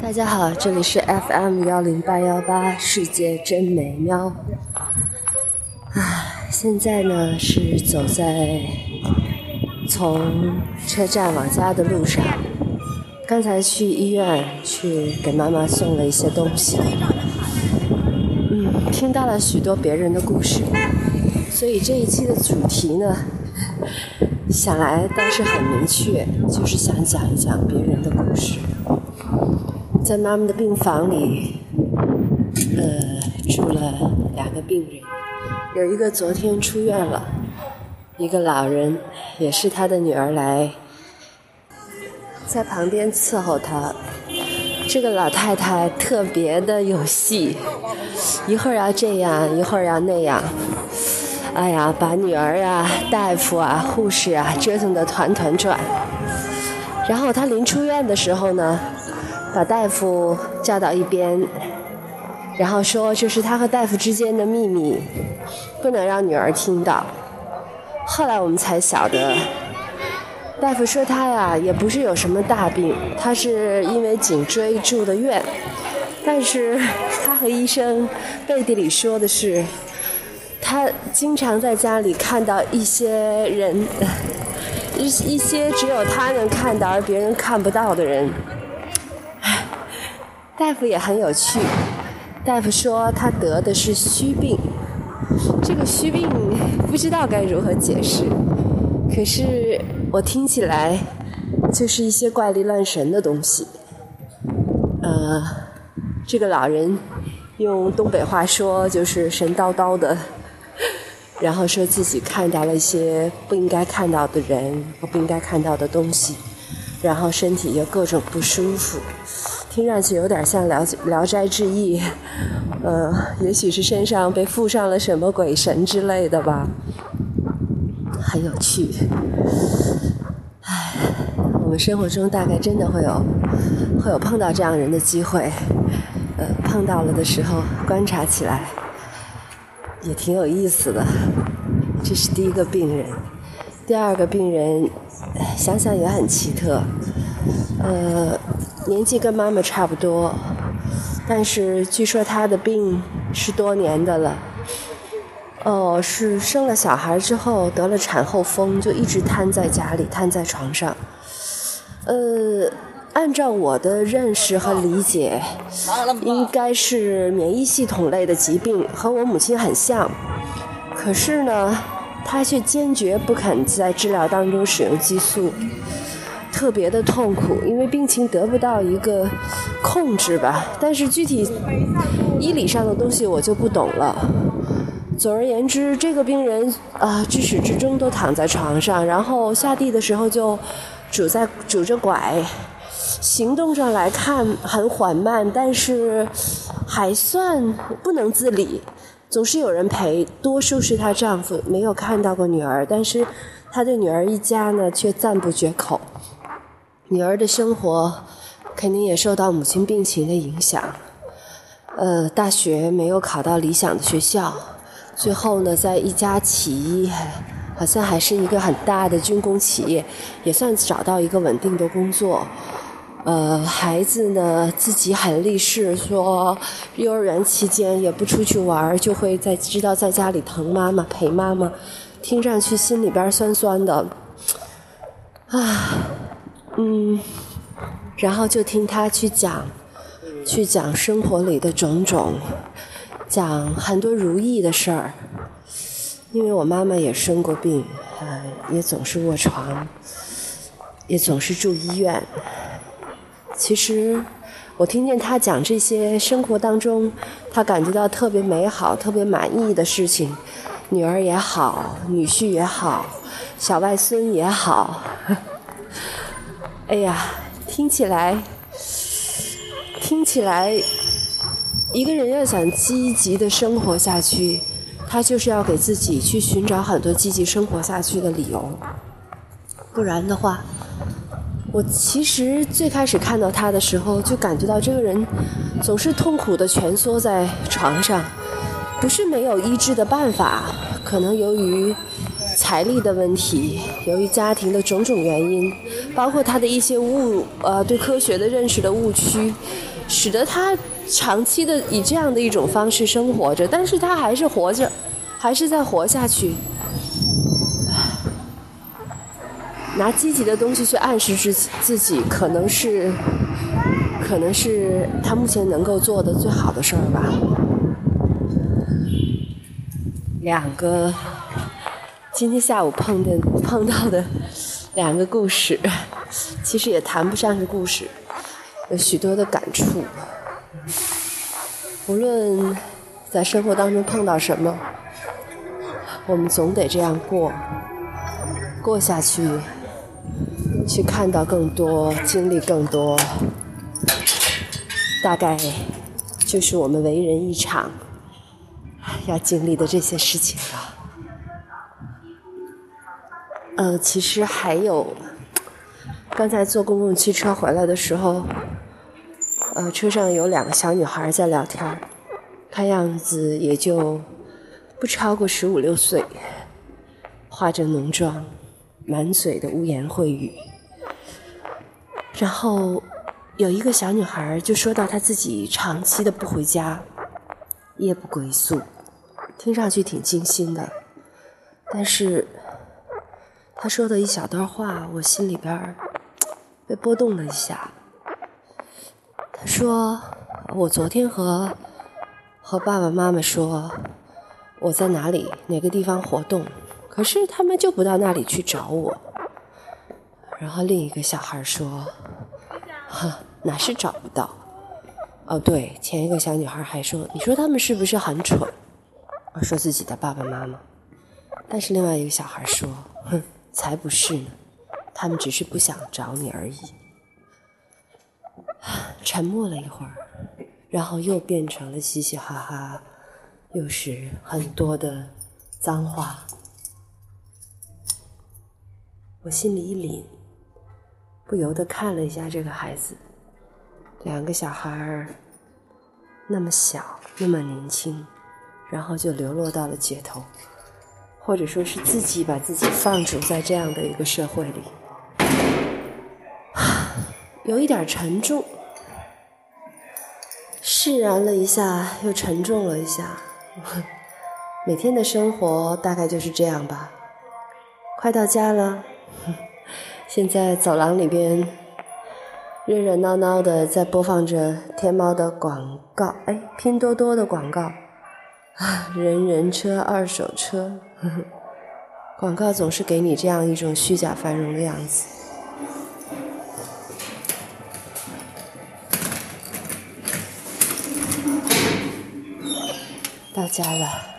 大家好，这里是 FM 幺零八幺八，世界真美妙。啊，现在呢是走在从车站往家的路上。刚才去医院去给妈妈送了一些东西，嗯，听到了许多别人的故事，所以这一期的主题呢，想来倒是很明确，就是想讲一讲别人的故事。在妈妈的病房里，呃，住了两个病人，有一个昨天出院了，一个老人，也是他的女儿来，在旁边伺候他。这个老太太特别的有戏，一会儿要这样，一会儿要那样，哎呀，把女儿啊、大夫啊、护士啊折腾得团团转。然后她临出院的时候呢。把大夫叫到一边，然后说：“这是他和大夫之间的秘密，不能让女儿听到。”后来我们才晓得，大夫说他呀也不是有什么大病，他是因为颈椎住的院。但是他和医生背地里说的是，他经常在家里看到一些人，一一些只有他能看到而别人看不到的人。大夫也很有趣，大夫说他得的是虚病，这个虚病不知道该如何解释，可是我听起来就是一些怪力乱神的东西。呃，这个老人用东北话说就是神叨叨的，然后说自己看到了一些不应该看到的人和不应该看到的东西，然后身体又各种不舒服。听上去有点像《聊聊斋志异》，呃，也许是身上被附上了什么鬼神之类的吧，很有趣。唉，我们生活中大概真的会有会有碰到这样人的机会，呃，碰到了的时候观察起来也挺有意思的。这是第一个病人，第二个病人想想也很奇特，呃。年纪跟妈妈差不多，但是据说她的病是多年的了。哦，是生了小孩之后得了产后风，就一直瘫在家里，瘫在床上。呃，按照我的认识和理解，应该是免疫系统类的疾病，和我母亲很像。可是呢，她却坚决不肯在治疗当中使用激素。特别的痛苦，因为病情得不到一个控制吧。但是具体医理上的东西我就不懂了。总而言之，这个病人啊，至始至终都躺在床上，然后下地的时候就拄在拄着拐，行动上来看很缓慢，但是还算不能自理，总是有人陪。多数是她丈夫没有看到过女儿，但是她对女儿一家呢却赞不绝口。女儿的生活肯定也受到母亲病情的影响，呃，大学没有考到理想的学校，最后呢，在一家企业，好像还是一个很大的军工企业，也算找到一个稳定的工作。呃，孩子呢自己很立誓说，幼儿园期间也不出去玩，就会在知道在家里疼妈妈陪妈妈，听上去心里边酸酸的，啊。嗯，然后就听他去讲，去讲生活里的种种，讲很多如意的事儿。因为我妈妈也生过病，呃，也总是卧床，也总是住医院。其实，我听见他讲这些生活当中，他感觉到特别美好、特别满意的事情，女儿也好，女婿也好，小外孙也好。哎呀，听起来，听起来，一个人要想积极的生活下去，他就是要给自己去寻找很多积极生活下去的理由。不然的话，我其实最开始看到他的时候，就感觉到这个人总是痛苦的蜷缩在床上，不是没有医治的办法，可能由于。财力的问题，由于家庭的种种原因，包括他的一些误呃对科学的认识的误区，使得他长期的以这样的一种方式生活着，但是他还是活着，还是在活下去。拿积极的东西去暗示自己自己，可能是，可能是他目前能够做的最好的事儿吧。两个今天下午碰的碰到的两个故事，其实也谈不上是故事，有许多的感触。无论在生活当中碰到什么，我们总得这样过，过下去。去看到更多，经历更多，大概就是我们为人一场要经历的这些事情了。呃，其实还有，刚才坐公共汽车回来的时候，呃，车上有两个小女孩在聊天，看样子也就不超过十五六岁，化着浓妆，满嘴的污言秽语。然后有一个小女孩就说到她自己长期的不回家，夜不归宿，听上去挺惊心的。但是他说的一小段话，我心里边被波动了一下。他说：“我昨天和和爸爸妈妈说我在哪里哪个地方活动，可是他们就不到那里去找我。”然后另一个小孩说：“哈，哪是找不到？哦，对，前一个小女孩还说，你说他们是不是很蠢？说自己的爸爸妈妈。但是另外一个小孩说，哼，才不是呢，他们只是不想找你而已。”沉默了一会儿，然后又变成了嘻嘻哈哈，又是很多的脏话。我心里一凛。不由得看了一下这个孩子，两个小孩儿那么小，那么年轻，然后就流落到了街头，或者说是自己把自己放逐在这样的一个社会里，有一点沉重，释然了一下，又沉重了一下。每天的生活大概就是这样吧。快到家了。现在走廊里边热热闹闹的在播放着天猫的广告，哎，拼多多的广告，啊，人人车、二手车，广告总是给你这样一种虚假繁荣的样子。到家了。